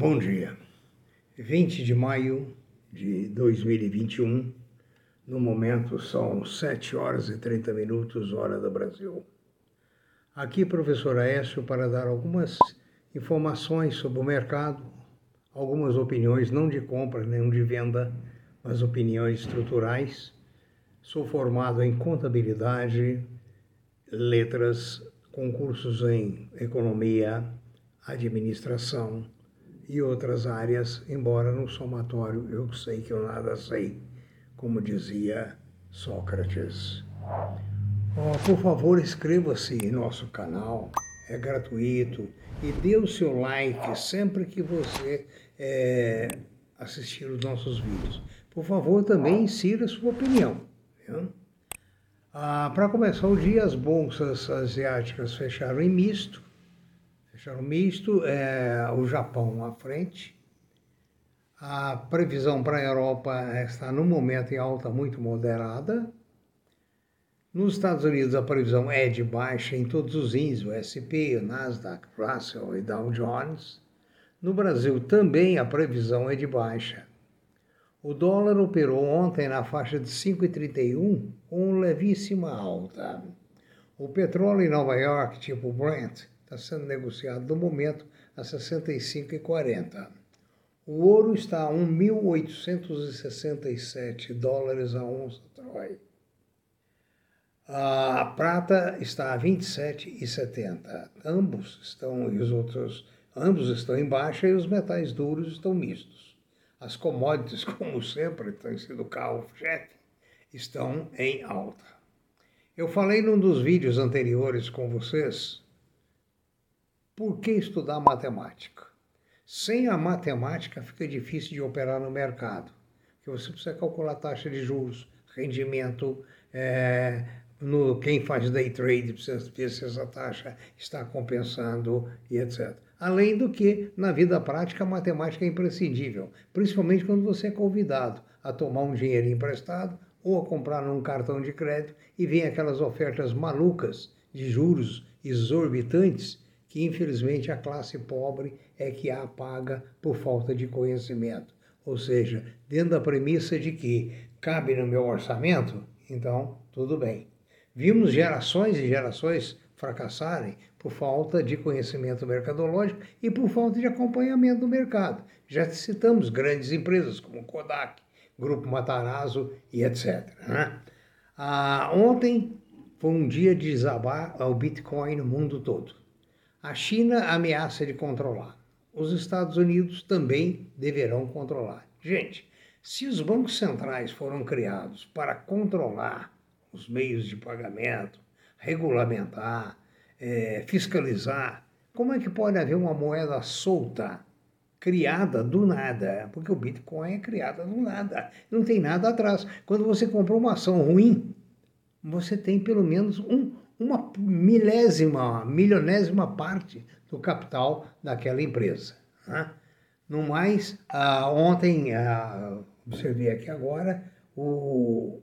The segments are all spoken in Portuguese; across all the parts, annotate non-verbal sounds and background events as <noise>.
Bom dia. 20 de maio de 2021. No momento são 7 horas e 30 minutos, hora do Brasil. Aqui, professor Aécio, para dar algumas informações sobre o mercado, algumas opiniões, não de compra nem de venda, mas opiniões estruturais. Sou formado em contabilidade, letras, concursos em economia, administração e outras áreas, embora no somatório eu sei que eu nada sei, como dizia Sócrates. Oh, por favor, inscreva-se em nosso canal, é gratuito, e dê o seu like sempre que você é, assistir os nossos vídeos. Por favor, também insira sua opinião. Ah, Para começar o dia, as bolsas asiáticas fecharam em misto, Fecharam misto, é, o Japão à frente. A previsão para a Europa está no momento em alta muito moderada. Nos Estados Unidos a previsão é de baixa em todos os índices, o S&P, o Nasdaq, Russell e Dow Jones. No Brasil também a previsão é de baixa. O dólar operou ontem na faixa de 5,31 com levíssima alta. O petróleo em Nova York, tipo Brent, está sendo negociado no momento a 65,40. O ouro está a 1.867 dólares a onça Troy. A prata está a 27,70. Ambos estão e os outros, ambos estão em baixa e os metais duros estão mistos. As commodities, <laughs> como sempre, têm sido carro-chefe, estão em alta. Eu falei num dos vídeos anteriores com vocês por que estudar matemática? Sem a matemática fica difícil de operar no mercado, porque você precisa calcular taxa de juros, rendimento, é, no, quem faz day trade precisa ver se essa taxa está compensando e etc. Além do que, na vida prática, a matemática é imprescindível, principalmente quando você é convidado a tomar um dinheiro emprestado ou a comprar num cartão de crédito e vem aquelas ofertas malucas de juros exorbitantes que infelizmente a classe pobre é que a paga por falta de conhecimento. Ou seja, dentro da premissa de que cabe no meu orçamento, então tudo bem. Vimos gerações e gerações fracassarem por falta de conhecimento mercadológico e por falta de acompanhamento do mercado. Já citamos grandes empresas como Kodak, Grupo Matarazzo e etc. Né? Ah, ontem foi um dia de desabar o Bitcoin no mundo todo. A China ameaça de controlar. Os Estados Unidos também deverão controlar. Gente, se os bancos centrais foram criados para controlar os meios de pagamento, regulamentar, é, fiscalizar, como é que pode haver uma moeda solta, criada do nada? Porque o Bitcoin é criada do nada, não tem nada atrás. Quando você comprou uma ação ruim, você tem pelo menos um uma milésima, milionésima parte do capital daquela empresa. Né? No mais, ah, ontem, ah, observei aqui agora, o,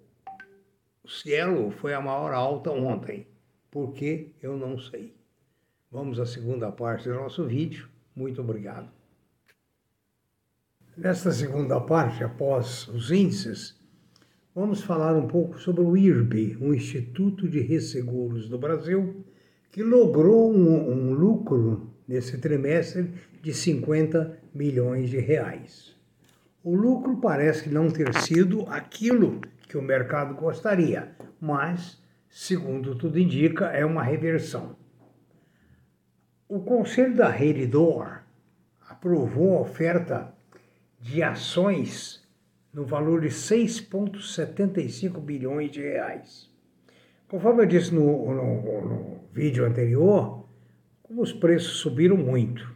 Cielo foi a maior alta ontem. Por que? Eu não sei. Vamos à segunda parte do nosso vídeo. Muito obrigado. Nesta segunda parte, após os índices, vamos falar um pouco sobre o IRB, um Instituto de Resseguros do Brasil, que logrou um, um lucro nesse trimestre de 50 milhões de reais. O lucro parece não ter sido aquilo que o mercado gostaria, mas, segundo tudo indica, é uma reversão. O Conselho da Redditor aprovou a oferta de ações no valor de 6,75 bilhões de reais. Conforme eu disse no, no, no vídeo anterior, como os preços subiram muito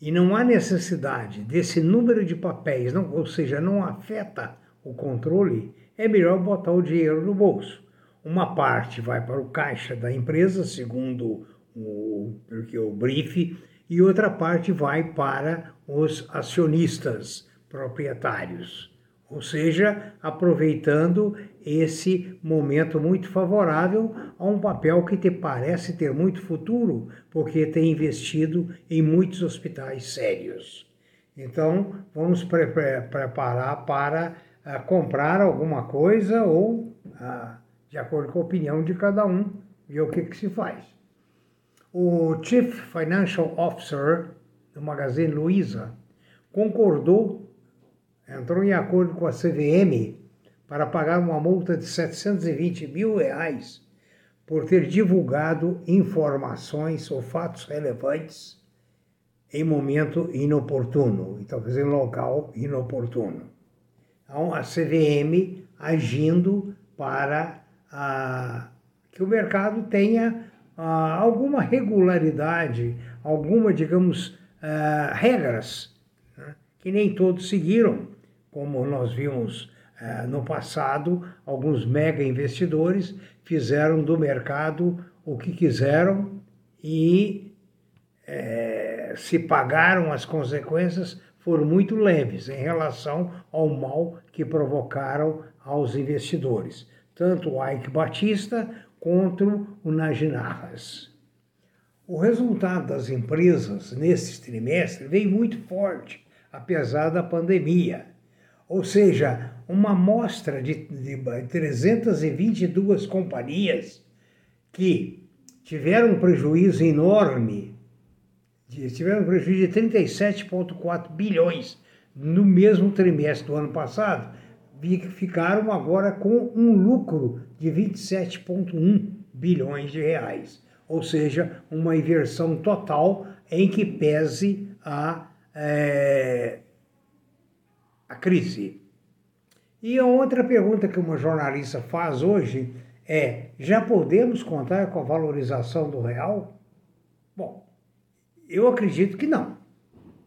e não há necessidade desse número de papéis, não, ou seja, não afeta o controle, é melhor botar o dinheiro no bolso. Uma parte vai para o caixa da empresa, segundo o, porque o brief, e outra parte vai para os acionistas proprietários, ou seja, aproveitando esse momento muito favorável a um papel que te parece ter muito futuro, porque tem investido em muitos hospitais sérios. Então, vamos pre preparar para uh, comprar alguma coisa ou, uh, de acordo com a opinião de cada um, ver o que, que se faz. O Chief Financial Officer do Magazine Luiza concordou entrou em acordo com a CVM para pagar uma multa de 720 mil reais por ter divulgado informações ou fatos relevantes em momento inoportuno, e talvez em local inoportuno. Então, a CVM agindo para ah, que o mercado tenha ah, alguma regularidade, alguma, digamos, ah, regras que nem todos seguiram como nós vimos eh, no passado, alguns mega investidores fizeram do mercado o que quiseram e eh, se pagaram as consequências foram muito leves em relação ao mal que provocaram aos investidores, tanto o Ike Batista quanto o Najinarras. O resultado das empresas nesse trimestre veio muito forte, apesar da pandemia. Ou seja, uma amostra de, de 322 companhias que tiveram um prejuízo enorme, tiveram um prejuízo de 37,4 bilhões no mesmo trimestre do ano passado, ficaram agora com um lucro de 27,1 bilhões de reais. Ou seja, uma inversão total em que pese a é, a crise. E a outra pergunta que uma jornalista faz hoje é: já podemos contar com a valorização do real? Bom, eu acredito que não.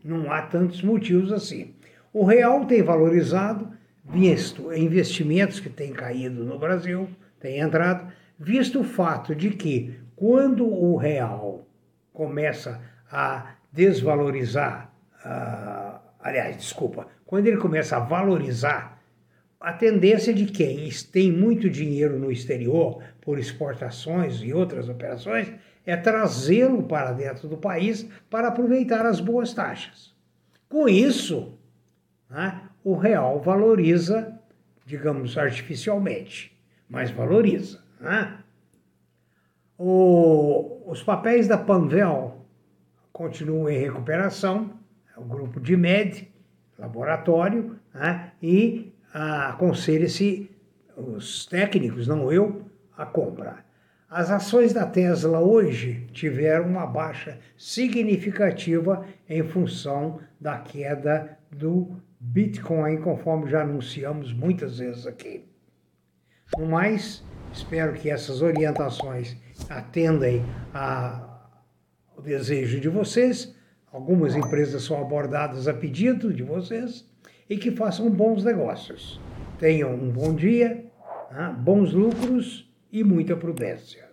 Não há tantos motivos assim. O real tem valorizado, visto investimentos que têm caído no Brasil, têm entrado, visto o fato de que quando o real começa a desvalorizar, uh, aliás, desculpa, quando ele começa a valorizar, a tendência de quem tem muito dinheiro no exterior por exportações e outras operações é trazê-lo para dentro do país para aproveitar as boas taxas. Com isso, né, o real valoriza, digamos, artificialmente, mas valoriza. Né? O, os papéis da Panvel continuam em recuperação, o grupo de MED, laboratório, né? e aconselha-se os técnicos, não eu, a comprar. As ações da Tesla hoje tiveram uma baixa significativa em função da queda do Bitcoin, conforme já anunciamos muitas vezes aqui. No mais, espero que essas orientações atendam ao desejo de vocês Algumas empresas são abordadas a pedido de vocês e que façam bons negócios. Tenham um bom dia, bons lucros e muita prudência.